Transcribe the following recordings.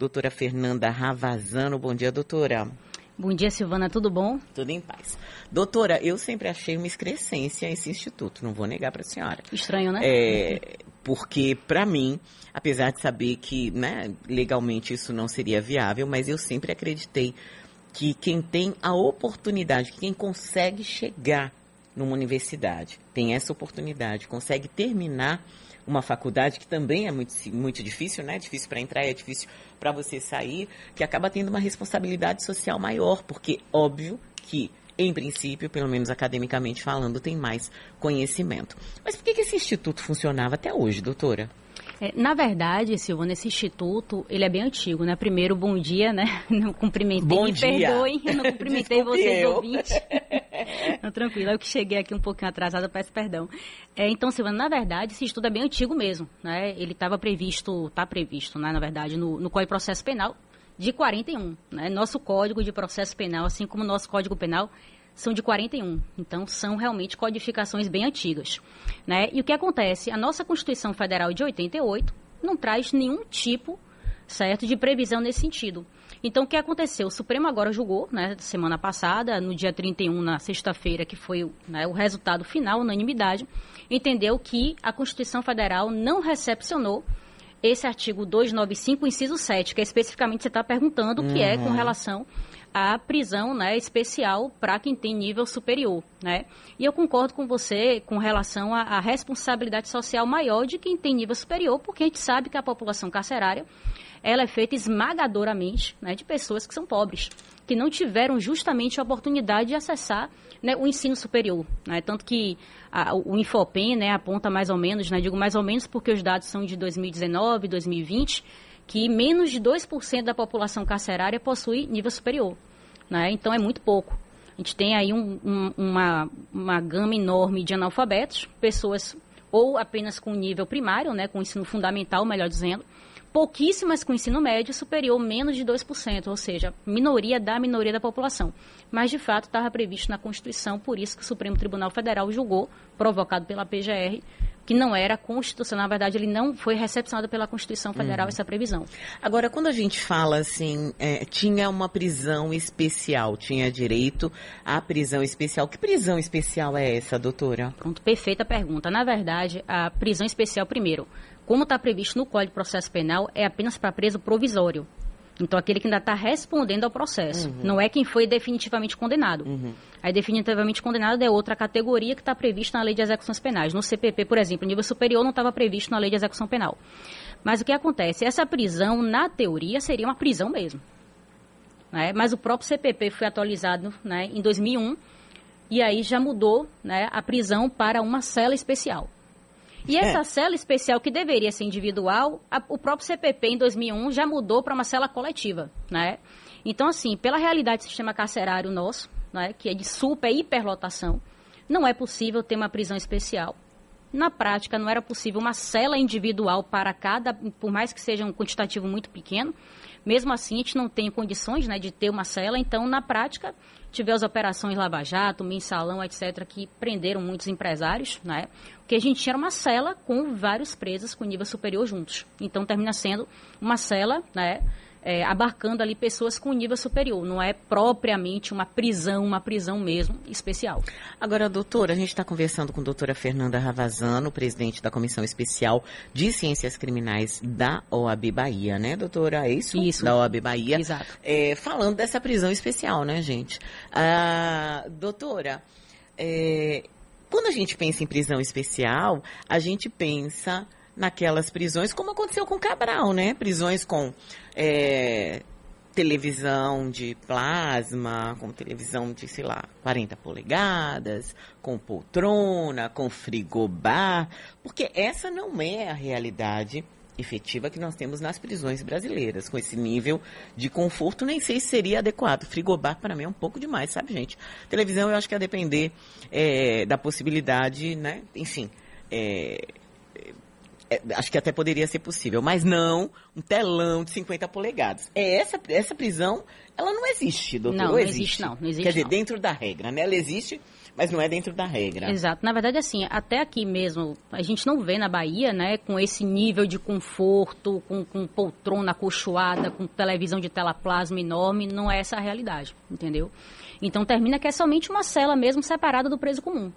doutora Fernanda Ravazano. Bom dia, doutora. Bom dia, Silvana, tudo bom? Tudo em paz. Doutora, eu sempre achei uma excrescência esse instituto, não vou negar para a senhora. Estranho, né? É, porque, para mim, apesar de saber que né, legalmente isso não seria viável, mas eu sempre acreditei que quem tem a oportunidade, quem consegue chegar numa universidade, tem essa oportunidade, consegue terminar uma faculdade que também é muito, muito difícil, né? Difícil para entrar e é difícil para você sair, que acaba tendo uma responsabilidade social maior, porque óbvio que em princípio, pelo menos academicamente falando, tem mais conhecimento. Mas por que, que esse instituto funcionava até hoje, doutora? É, na verdade, Silvana, esse instituto, ele é bem antigo, né? Primeiro, bom dia, né? Não cumprimentei, bom me dia. perdoem, não cumprimentei vocês, eu. ouvintes. não, tranquilo, eu que cheguei aqui um pouquinho atrasada, peço perdão. É, então, Silvana, na verdade, esse estudo é bem antigo mesmo, né? Ele estava previsto, está previsto, né, na verdade, no, no Código de Processo Penal de 41, né? Nosso Código de Processo Penal, assim como nosso Código Penal, são de 41. Então, são realmente codificações bem antigas. Né? E o que acontece? A nossa Constituição Federal de 88 não traz nenhum tipo certo de previsão nesse sentido. Então, o que aconteceu? O Supremo agora julgou, né, semana passada, no dia 31, na sexta-feira, que foi né, o resultado final, unanimidade, entendeu que a Constituição Federal não recepcionou esse artigo 295, inciso 7, que é especificamente você está perguntando, que uhum. é com uhum. relação à prisão né, especial para quem tem nível superior. Né? E eu concordo com você com relação à, responsabilidade social maior de quem tem nível superior, porque a gente sabe que a população carcerária ela é feita esmagadoramente né, de pessoas que são pobres, que não tiveram justamente a oportunidade de acessar né, o ensino superior. Né? Tanto que a, o Infopem né, aponta mais ou menos, né, digo mais ou menos porque os dados são de 2019, 2020, que menos de 2% da população carcerária possui nível superior. Né? Então é muito pouco. A gente tem aí um, um, uma, uma gama enorme de analfabetos, pessoas ou apenas com nível primário, né, com ensino fundamental, melhor dizendo, pouquíssimas com ensino médio superior menos de 2%, ou seja, minoria da minoria da população. Mas, de fato, estava previsto na Constituição, por isso que o Supremo Tribunal Federal julgou, provocado pela PGR, que não era constitucional. Na verdade, ele não foi recepcionado pela Constituição Federal, uhum. essa previsão. Agora, quando a gente fala assim, é, tinha uma prisão especial, tinha direito à prisão especial. Que prisão especial é essa, doutora? Pronto, perfeita pergunta. Na verdade, a prisão especial, primeiro, como está previsto no Código de Processo Penal, é apenas para preso provisório. Então, aquele que ainda está respondendo ao processo. Uhum. Não é quem foi definitivamente condenado. Uhum. Aí, definitivamente condenado é outra categoria que está prevista na Lei de Execuções Penais. No CPP, por exemplo, nível superior não estava previsto na Lei de Execução Penal. Mas o que acontece? Essa prisão, na teoria, seria uma prisão mesmo. Né? Mas o próprio CPP foi atualizado né, em 2001 e aí já mudou né, a prisão para uma cela especial. E é. essa cela especial, que deveria ser individual, a, o próprio CPP, em 2001, já mudou para uma cela coletiva, né? Então, assim, pela realidade do sistema carcerário nosso, né, que é de super hiperlotação, não é possível ter uma prisão especial. Na prática, não era possível uma cela individual para cada, por mais que seja um quantitativo muito pequeno. Mesmo assim, a gente não tem condições né, de ter uma cela, então, na prática, tive as operações Lava Jato, Mensalão, etc., que prenderam muitos empresários, né? Porque a gente tinha uma cela com vários presos com nível superior juntos. Então, termina sendo uma cela, né? É, abarcando ali pessoas com nível superior. Não é propriamente uma prisão, uma prisão mesmo especial. Agora, doutora, a gente está conversando com a doutora Fernanda Ravazano, presidente da Comissão Especial de Ciências Criminais da OAB Bahia, né, doutora? É isso? Isso. Da OAB Bahia. Exato. É, falando dessa prisão especial, né, gente? Ah, doutora, é, quando a gente pensa em prisão especial, a gente pensa naquelas prisões, como aconteceu com Cabral, né? Prisões com é, televisão de plasma, com televisão de, sei lá, 40 polegadas, com poltrona, com frigobar, porque essa não é a realidade efetiva que nós temos nas prisões brasileiras, com esse nível de conforto, nem sei se seria adequado. Frigobar, para mim, é um pouco demais, sabe, gente? Televisão, eu acho que ia depender é, da possibilidade, né? Enfim, é, é, acho que até poderia ser possível, mas não um telão de 50 polegadas. É essa, essa prisão, ela não existe, doutor? Não, não existe? existe não, não existe Quer dizer, não. dentro da regra, né? Ela existe, mas não é dentro da regra. Exato. Na verdade, assim, até aqui mesmo, a gente não vê na Bahia, né, com esse nível de conforto, com, com poltrona acolchoada, com televisão de tela plasma enorme, não é essa a realidade, entendeu? Então termina que é somente uma cela mesmo separada do preso comum.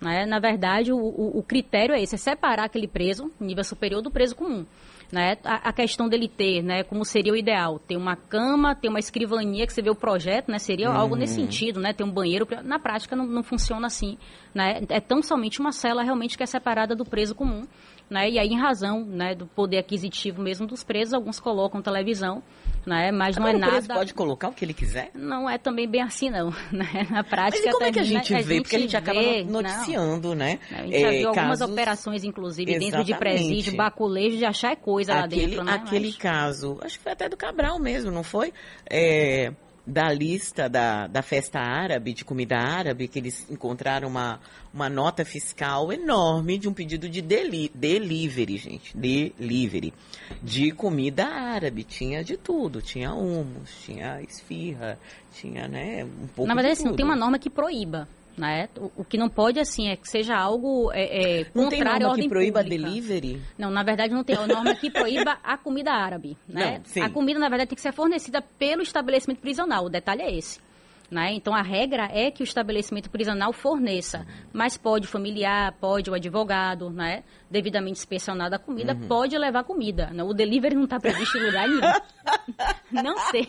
Né? Na verdade, o, o, o critério é esse, é separar aquele preso, nível superior do preso comum. Né? A, a, questão dele ter, né, como seria o ideal, ter uma cama, ter uma escrivaninha, que você vê o projeto, né, seria uhum. algo nesse sentido, né, ter um banheiro, na prática não, não funciona assim, né, é tão somente uma cela realmente que é separada do preso comum, né, e aí em razão, né, do poder aquisitivo mesmo dos presos, alguns colocam televisão, né, mas não Agora, é o preso nada... pode colocar o que ele quiser? Não é também bem assim não, né, na prática... Mas e como é que a gente vê? Porque a gente acaba vê- noticiando, né? não. A gente já é, viu algumas casos- operações, inclusive, dentro de presídio, baculejo, de achar coisa lá aquele, dentro, né? aquele Mas- caso, acho que foi até do Cabral mesmo, não foi? É, da lista da, da festa árabe, de comida árabe, que eles encontraram uma, uma nota fiscal enorme de um pedido de deli, delivery, gente. Delivery. De comida árabe. Tinha de tudo. Tinha hummus, tinha esfirra, tinha, né, um pouco Na verdade, de assim, não tem uma norma que proíba, né? O, o que não pode, assim, é que seja algo é, é, Não tem norma que proíba pública. delivery? Não, na verdade não tem a norma que proíba a comida árabe, né? Não. A comida, na verdade, tem que ser fornecida pelo estabelecimento prisional. O detalhe é esse. Né? Então, a regra é que o estabelecimento prisional forneça, mas pode o familiar, pode o advogado, né? devidamente inspecionada a comida, Uhum. pode levar comida. né? O delivery não está previsto em lugar nenhum. Não tem.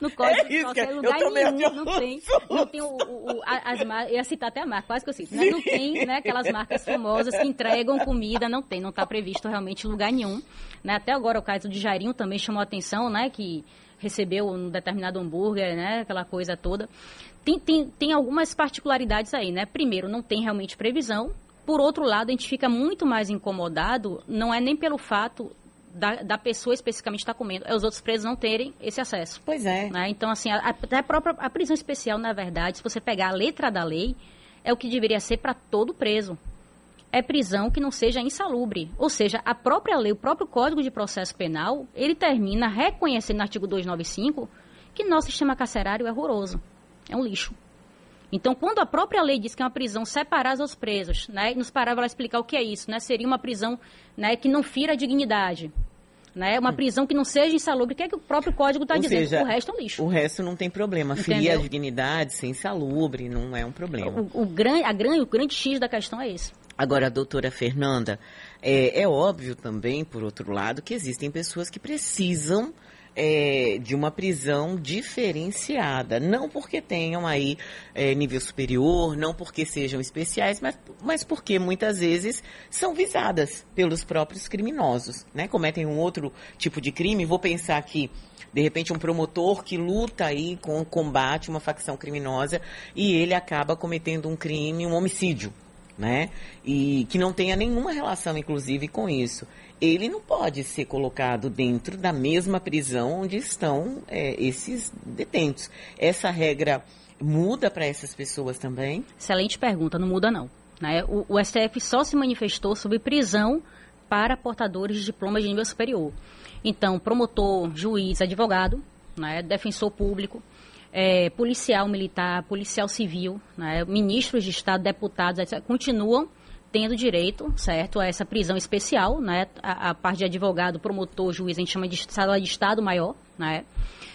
No código É isso de que qualquer eu lugar nenhum. Não tem. Não tem o, o- o- as marcas. Eu ia citar até a marca, quase que eu cito. Né? Não tem né, aquelas marcas famosas que entregam comida, não tem, não está previsto realmente em lugar nenhum. Né? Até agora o caso de Jairinho também chamou a atenção, né? Que recebeu um determinado hambúrguer, né? Aquela coisa toda. Tem, tem, tem algumas particularidades aí, né? Primeiro, não tem realmente previsão. Por outro lado, a gente fica muito mais incomodado, não é nem pelo fato da, da pessoa especificamente estar comendo, é os outros presos não terem esse acesso. Pois é. né? Então, assim, a, a própria a prisão especial, na verdade, se você pegar a letra da lei, é o que deveria ser para todo preso. É prisão que não seja insalubre. Ou seja, a própria lei, o próprio Código de Processo Penal, ele termina reconhecendo no artigo 295 que nosso sistema carcerário é horroroso. É um lixo. Então, quando a própria lei diz que é uma prisão separada aos presos, né, e nos parágrafos ela explicar o que é isso, né, seria uma prisão né, que não fira a dignidade, né, uma prisão que não seja insalubre, o que é que o próprio código está dizendo? seja, o resto é um lixo. O resto não tem problema. Ferir Entendeu? a dignidade, ser insalubre, não é um problema. O, o, gran, a gran, o grande X da questão é esse. Agora, doutora Fernanda, é, é óbvio também, por outro lado, que existem pessoas que precisam é, de uma prisão diferenciada. Não porque tenham aí é, nível superior, não porque sejam especiais, mas, mas porque muitas vezes são visadas pelos próprios criminosos, né? Cometem um outro tipo de crime. Vou pensar aqui de repente um promotor que luta aí com combate uma facção criminosa e ele acaba cometendo um crime, um homicídio, né? E que não tenha nenhuma relação, inclusive, com isso. Ele não pode ser colocado dentro da mesma prisão onde estão é, esses detentos. Essa regra muda para essas pessoas também? Excelente pergunta, não muda não. Né? O, o STF só se manifestou sobre prisão para portadores de diplomas de nível superior. Então, promotor, juiz, advogado, né, defensor público, é, policial militar, policial civil, né, ministros de Estado, deputados, etc., continuam tendo direito, certo, a essa prisão especial, né, a, a parte de advogado, promotor, juiz, a gente chama de sala de Estado maior, né,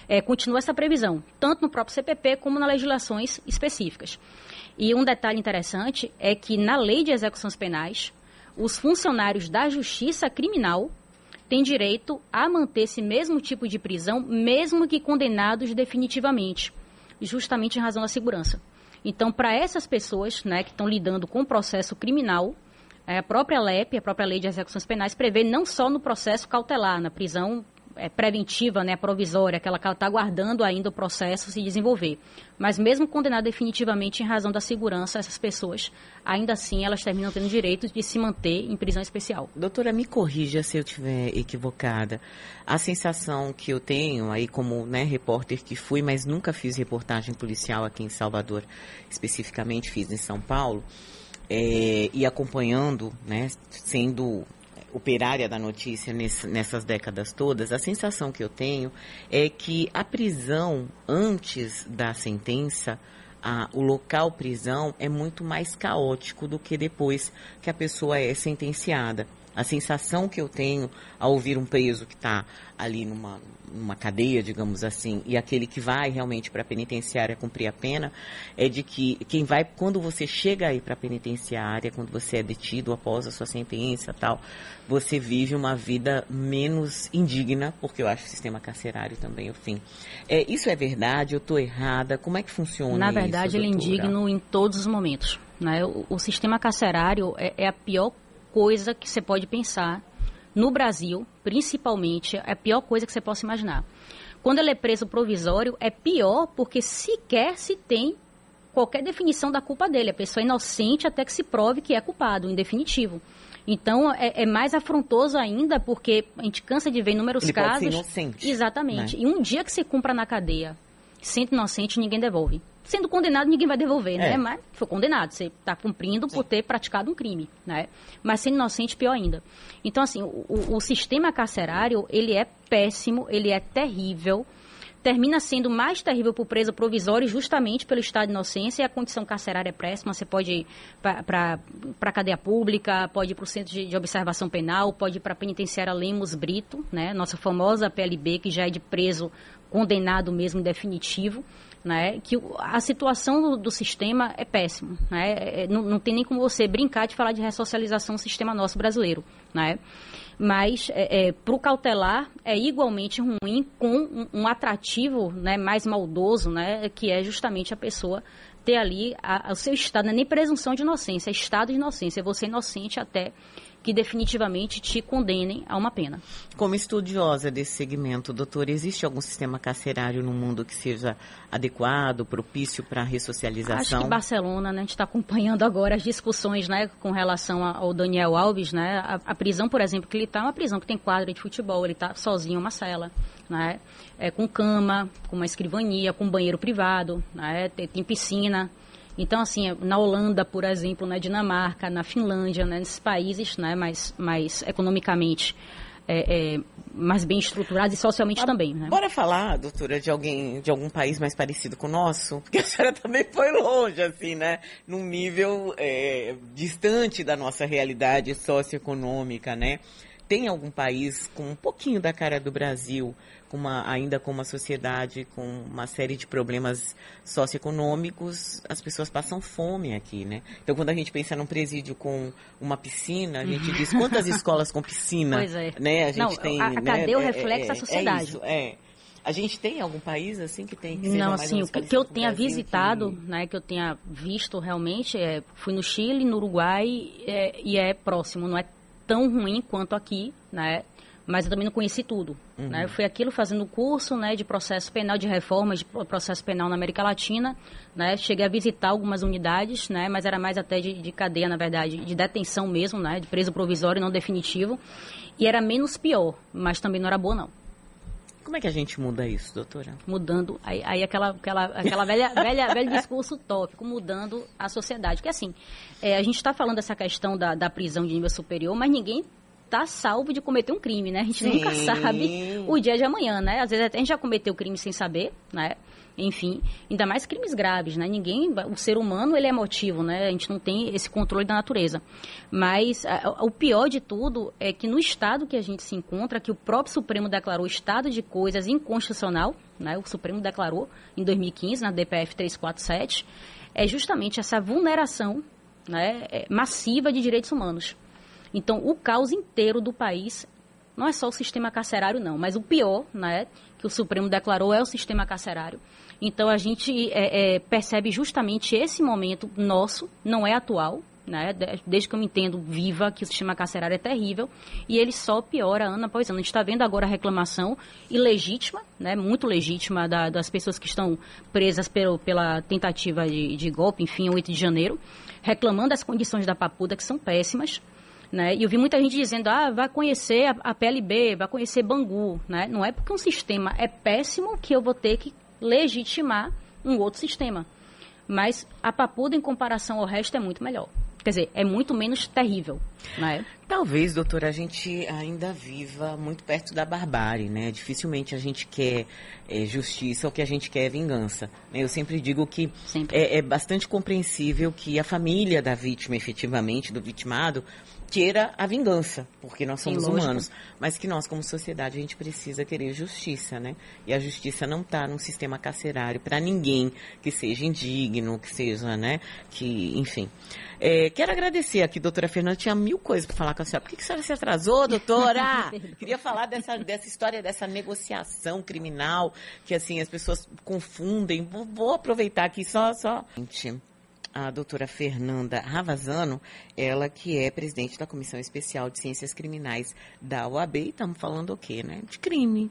é, continua essa previsão, tanto no próprio CPP como nas legislações específicas. E um detalhe interessante é que na lei de execuções penais, os funcionários da justiça criminal têm direito a manter esse mesmo tipo de prisão, mesmo que condenados definitivamente, justamente em razão da segurança. Então, para essas pessoas né, que estão lidando com o processo criminal, eh, a própria LEP, a própria Lei de Execuções Penais, prevê não só no processo cautelar, na prisão eh, preventiva, né, provisória, aquela que ela está aguardando ainda o processo se desenvolver. Mas mesmo condenada definitivamente em razão da segurança, essas pessoas, ainda assim, elas terminam tendo direito de se manter em prisão especial. Doutora, me corrija se eu estiver equivocada. A sensação que eu tenho aí como né, repórter que fui, mas nunca fiz reportagem policial aqui em Salvador, especificamente fiz em São Paulo, é, e acompanhando, né, sendo operária da notícia nesse, nessas décadas todas, a sensação que eu tenho é que a prisão antes da sentença, a, o local prisão é muito mais caótico do que depois que a pessoa é sentenciada. A sensação que eu tenho ao ouvir um preso que está ali numa, numa cadeia, digamos assim, e aquele que vai realmente para a penitenciária cumprir a pena, é de que quem vai, quando você chega aí para a penitenciária, quando você é detido após a sua sentença tal, você vive uma vida menos indigna, porque eu acho o sistema carcerário também o fim. É, isso é verdade? Eu estou errada? Como é que funciona Na isso, verdade, ele é indigno em todos os momentos. Né? O, o sistema carcerário é, é a pior coisa que você pode pensar no Brasil, principalmente, é a pior coisa que você possa imaginar. Quando ele é preso provisório, é pior porque sequer se tem qualquer definição da culpa dele. A pessoa é inocente até que se prove que é culpado, em definitivo. Então, é, é, mais afrontoso ainda porque a gente cansa de ver inúmeros Ele casos. Pode ser inocente, Exatamente. Né? E um dia que você cumpra na cadeia, sendo inocente, ninguém devolve sendo condenado, ninguém vai devolver, né? É. Mas foi condenado, você está cumprindo por ter praticado um crime, né? Mas sendo inocente, pior ainda. Então, assim, o, o sistema carcerário, ele é péssimo, ele é terrível, termina sendo mais terrível para o preso provisório justamente pelo estado de inocência e a condição carcerária é péssima. Você pode ir para a cadeia pública, pode ir para o centro de, de, observação penal, pode ir para a penitenciária Lemos Brito, né? nossa famosa PLB, que já é de preso condenado mesmo definitivo né, que a situação do, do sistema é péssima. Né, é, não, não, tem nem como você brincar de falar de ressocialização no sistema nosso brasileiro. Né, mas é, é, para o cautelar é igualmente ruim com um, um atrativo né, mais maldoso, né, que é justamente a pessoa ter ali a, a, o seu estado, não é nem presunção de inocência, é estado de inocência, é você inocente até que definitivamente te condenem a uma pena. Como estudiosa desse segmento, doutor, existe algum sistema carcerário no mundo que seja adequado, propício para a ressocialização? Acho que Barcelona, né, a gente está acompanhando agora as discussões né, com relação ao Daniel Alves, né, a, a prisão, por exemplo, que ele está é uma prisão que tem quadra de futebol, ele está sozinho em uma cela, né, é, com cama, com uma escrivania, com banheiro privado, né, tem, tem piscina, então, assim, na Holanda, por exemplo, na Dinamarca, na Finlândia, né, nesses países né, mais, mais economicamente é, é, mais bem estruturados e socialmente também. Né? Bora falar, doutora, de alguém, de algum país mais parecido com o nosso? Porque a senhora também foi longe, assim, né? Num nível é, distante da nossa realidade socioeconômica, né? Tem algum país com um pouquinho da cara do Brasil com uma, ainda com uma sociedade com uma série de problemas socioeconômicos, as pessoas passam fome aqui, né? Então, quando a gente pensa num presídio com uma piscina, a gente diz quantas escolas com piscina, pois é. né? A gente Não, tem, a, a né? cadeia é o É- reflexo é- da sociedade. É isso, é. A gente tem algum país assim que tem que Não, assim, o que, que eu tenha Brasil, visitado, que- né, que eu tenha visto realmente, é, fui no Chile, no Uruguai, é, e é próximo, não é tão ruim quanto aqui, né, mas eu também não conheci tudo, Uhum. né, eu fui aquilo fazendo curso, né, de processo penal, de reformas de pro- processo penal na América Latina, né, cheguei a visitar algumas unidades, né, mas era mais até de, de cadeia, na verdade, de detenção mesmo, né, de preso provisório, não definitivo, e era menos pior, mas também não era boa, não Como é que a gente muda isso, doutora? mudando aí, aí aquela aquela aquela velha velha velho discurso tópico mudando a sociedade que assim é, a gente está falando dessa questão da, da prisão de nível superior mas ninguém está salvo de cometer um crime né? A gente nunca Sim. sabe o dia de amanhã né? Às vezes até a gente já cometeu crime sem saber né? Enfim ainda mais crimes graves né? Ninguém o ser humano ele é emotivo né? A gente não tem esse controle da natureza. Mas a- a- o pior de tudo é que no estado que a gente se encontra, que o próprio Supremo declarou estado de coisas inconstitucional, né, o Supremo declarou em 2015, na DPF 347, é justamente essa vulneração né, é, massiva de direitos humanos. Então, o caos inteiro do país não é só o sistema carcerário, não, mas o pior, né, que o Supremo declarou é o sistema carcerário. Então, a gente é, é, percebe justamente esse momento nosso, não é atual, né, de- desde que eu me entendo viva, que o sistema carcerário é terrível, e ele só piora ano após ano. A gente está vendo agora a reclamação ilegítima, né, muito legítima, da- das pessoas que estão presas pelo, pela tentativa de, de golpe, enfim, 8 de janeiro, reclamando das condições da papuda, que são péssimas, né? E eu vi muita gente dizendo, ah, vai conhecer a, a PLB, vai conhecer Bangu, né? Não é porque um sistema é péssimo que eu vou ter que legitimar um outro sistema. Mas a Papuda, em comparação ao resto, é muito melhor. Quer dizer, é muito menos terrível. Né? Talvez, doutora, a gente ainda viva muito perto da barbárie, né? Dificilmente a gente quer é, justiça, o que a gente quer é vingança. Eu sempre digo que é, é, bastante compreensível que a família da vítima, efetivamente, do vitimado, queira a vingança, porque nós somos Sim, humanos. Mas que nós, como sociedade, a gente precisa querer justiça, né? E a justiça não está num sistema carcerário para ninguém que seja indigno, que seja, né? Que, enfim. É, quero agradecer aqui, doutora Fernanda, tinha mil coisas para falar com a senhora. Por que, que a senhora se atrasou, doutora? Queria falar dessa, dessa história, dessa negociação criminal, que assim, as pessoas confundem. Vou, vou aproveitar aqui só, só. Gente, a doutora Fernanda Ravazano, ela que é presidente da Comissão Especial de Ciências Criminais da OAB, e estamos falando o quê, né? De crime,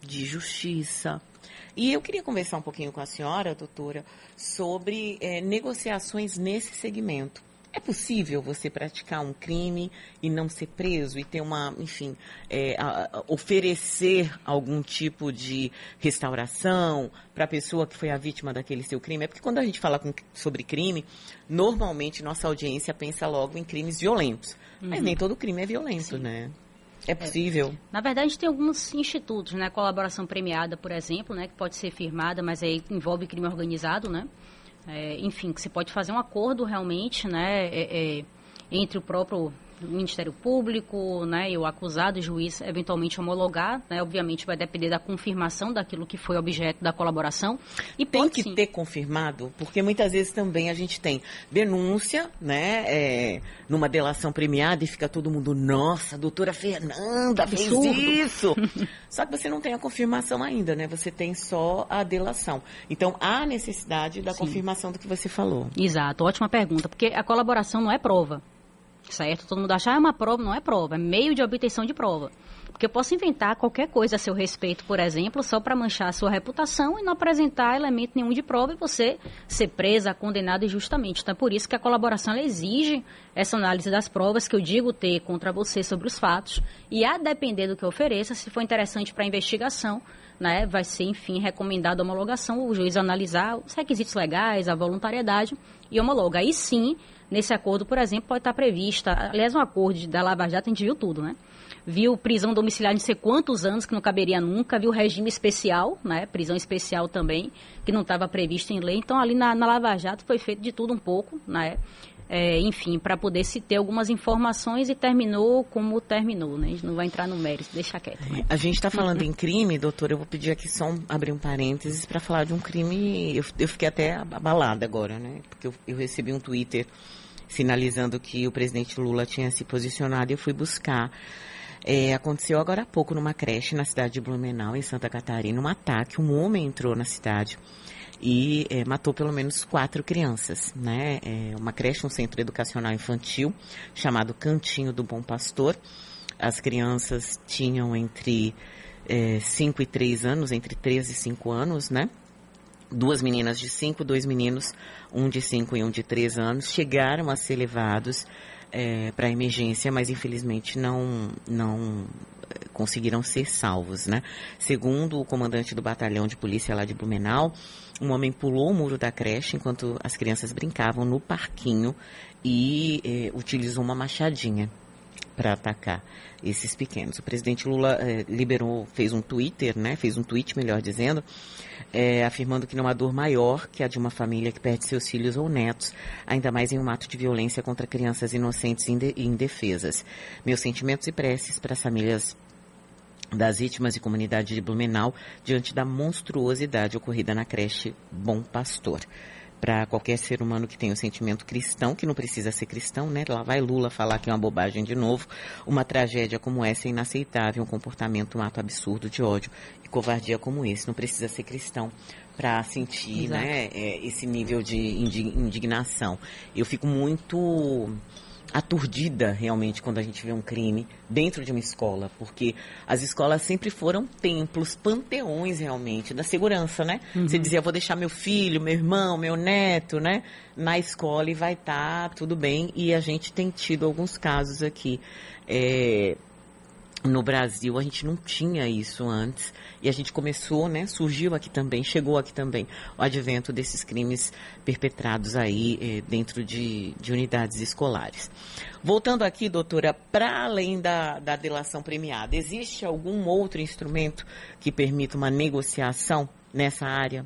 de justiça. E eu queria conversar um pouquinho com a senhora, doutora, sobre é, negociações nesse segmento. É possível você praticar um crime e não ser preso e ter uma, enfim, é, a, a oferecer algum tipo de restauração para a pessoa que foi a vítima daquele seu crime? É porque quando a gente fala com, sobre crime, normalmente nossa audiência pensa logo em crimes violentos. Uhum. Mas nem todo crime é violento, Sim. né? É possível. É. Na verdade, a gente tem alguns institutos, né? Colaboração premiada, por exemplo, né? Que pode ser firmada, mas aí envolve crime organizado, né? É, enfim, que você pode fazer um acordo realmente, né, é, é, entre o próprio do Ministério Público, né, e o acusado o juiz eventualmente homologar, né, obviamente vai depender da confirmação daquilo que foi objeto da colaboração. E tem pode, que sim. ter confirmado, porque muitas vezes também a gente tem denúncia, né, é, numa delação premiada e fica todo mundo, nossa, a doutora Fernanda fez isso. só que você não tem a confirmação ainda, né, você tem só a delação. Então há necessidade da sim. confirmação do que você falou. Exato, ótima pergunta, porque a colaboração não é prova certo? Todo mundo acha, ah, é uma prova, não é prova, é meio de obtenção de prova. Porque eu posso inventar qualquer coisa a seu respeito, por exemplo, só para manchar a sua reputação e não apresentar elemento nenhum de prova e você ser presa, condenada injustamente. Então é por isso que a colaboração exige essa análise das provas que eu digo ter contra você sobre os fatos e a depender do que eu ofereça, se for interessante para a investigação, né, vai ser, enfim, recomendado a homologação, o juiz analisar os requisitos legais, a voluntariedade e homologa. Aí sim, Nesse acordo, por exemplo, pode estar prevista, aliás, um acordo da Lava Jato, a gente viu tudo, né? Viu prisão domiciliar de sei quantos anos, que não caberia nunca, viu regime especial, né? Prisão especial também, que não estava previsto em lei. Então, ali na, na Lava Jato foi feito de tudo um pouco, né? É, enfim, para poder se ter algumas informações e terminou como terminou, né? A gente não vai entrar no mérito, deixa quieto. Né? A gente está falando em crime, doutor, eu vou pedir aqui só um, abrir um parênteses para falar de um crime, eu, eu, fiquei até abalada agora, né? Porque eu, eu recebi um Twitter sinalizando que o presidente Lula tinha se posicionado e eu fui buscar. É, aconteceu agora há pouco numa creche na cidade de Blumenau, em Santa Catarina, um ataque. Um homem entrou na cidade e é, matou pelo menos quatro crianças, né? É uma creche, um centro educacional infantil chamado Cantinho do Bom Pastor. As crianças tinham entre 5 é, e 3 anos, entre 3 e 5 anos, né? Duas meninas de 5, dois meninos, um de 5 e um de 3 anos, chegaram a ser levados é, para emergência, mas infelizmente não, não é, conseguiram ser salvos, né? Segundo o comandante do batalhão de polícia lá de Blumenau, um homem pulou o muro da creche enquanto as crianças brincavam no parquinho e é, utilizou uma machadinha para atacar esses pequenos. O presidente Lula é, liberou, fez um Twitter, né? Fez um tweet, melhor dizendo, é, afirmando que não há dor maior que a de uma família que perde seus filhos ou netos, ainda mais em um ato de violência contra crianças inocentes e indefesas. Meus sentimentos e preces para as famílias das vítimas e comunidade de Blumenau diante da monstruosidade ocorrida na creche Bom Pastor para qualquer ser humano que tenha o sentimento cristão, que não precisa ser cristão, né? Lá vai Lula falar que é uma bobagem de novo. Uma tragédia como essa é inaceitável, um comportamento, um ato absurdo de ódio e covardia como esse. Não precisa ser cristão para sentir, né, é, esse nível de indignação. Eu fico muito aturdida realmente quando a gente vê um crime dentro de uma escola, porque as escolas sempre foram templos, panteões realmente da segurança, né? Uhum. Você dizia, vou deixar meu filho, meu irmão, meu neto, né, na escola e vai estar tá tudo bem. E a gente tem tido alguns casos aqui. É, no Brasil a gente não tinha isso antes e a gente começou, né? Surgiu aqui também, chegou aqui também o advento desses crimes perpetrados aí eh, dentro de, de, unidades escolares. Voltando aqui, doutora, para além da, da delação premiada, existe algum outro instrumento que permita uma negociação nessa área?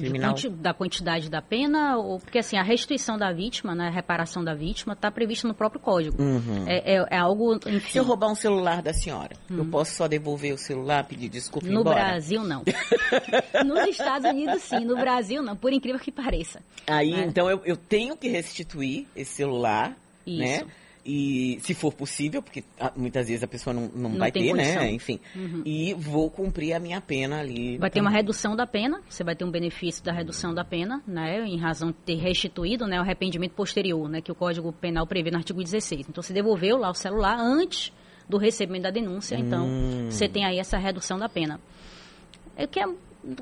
Criminal? da quantidade da pena, ou porque assim, a restituição da vítima, né, a reparação da vítima, está prevista no próprio código. Uhum. É, é, é, algo, enfim... Se eu roubar um celular da senhora, uhum. eu posso só devolver o celular, pedir desculpa No embora? Brasil, não. Nos Estados Unidos, sim. No Brasil, não. Por incrível que pareça. Aí, é. então, eu, eu tenho que restituir esse celular, né? Isso. né? E se for possível, porque ah, muitas vezes a pessoa não, não, não vai ter, né? condição. né? Enfim. Uhum. E vou cumprir a minha pena ali. Vai ter uma redução da pena, você vai ter um benefício da redução da pena, né? Em razão de ter restituído né, o arrependimento posterior, né? Que o Código Penal prevê no artigo 16. Então, você devolveu lá o celular antes do recebimento da denúncia, então hum. você tem aí essa redução da pena. É que é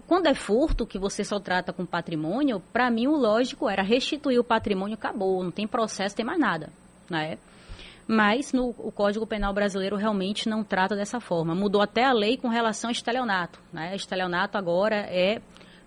quando é furto, que você só trata com patrimônio, para mim o lógico era restituir o patrimônio, acabou, não tem processo, tem mais nada, né? Mas no, o Código Penal brasileiro realmente não trata dessa forma. Mudou até a lei com relação a estelionato. Né? Estelionato agora é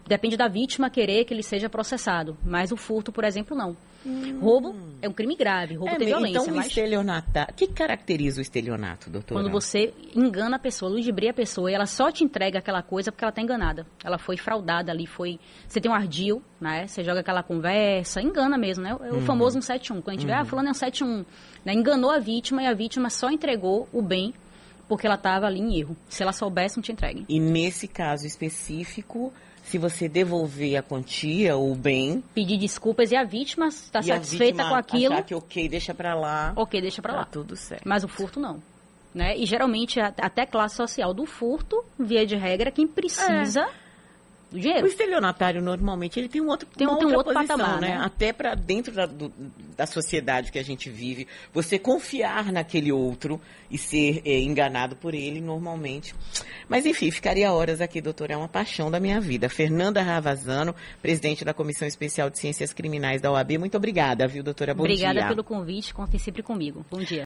depende da vítima querer que ele seja processado, mas o furto, por exemplo, não. Hum. Roubo é um crime grave, roubo é, tem violência. Então, mas... o estelionato, o que caracteriza o estelionato, doutor? Quando você engana a pessoa, ludibria a pessoa, e ela só te entrega aquela coisa porque ela está enganada. Ela foi fraudada ali, foi... Você tem um ardil, né? Você joga aquela conversa, engana mesmo, né? É o uhum. famoso 171. Quando a gente uhum. vê, ah, fulano é um 71. Né? Enganou a vítima e a vítima só entregou o bem porque ela estava ali em erro. Se ela soubesse, não te entregue. E nesse caso específico, se você devolver a quantia, o bem... Pedir desculpas e a vítima está satisfeita vítima com aquilo... achar que ok, deixa para lá. Ok, deixa para tá lá. tudo certo. Mas o furto não. Né? E geralmente até classe social do furto, via de regra, quem precisa... É do dinheiro. O estelionatário, normalmente, ele tem um outro, tem, um, tem um outro posição, patamar, né? né? Até para dentro da, do, da sociedade que a gente vive, você confiar naquele outro e ser é, enganado por ele, normalmente. Mas, enfim, ficaria horas aqui, doutora, é uma paixão da minha vida. Fernanda Ravazano, presidente da Comissão Especial de Ciências Criminais da OAB, muito obrigada, viu, doutora? Bom obrigada dia. pelo convite, contem sempre comigo. Bom dia.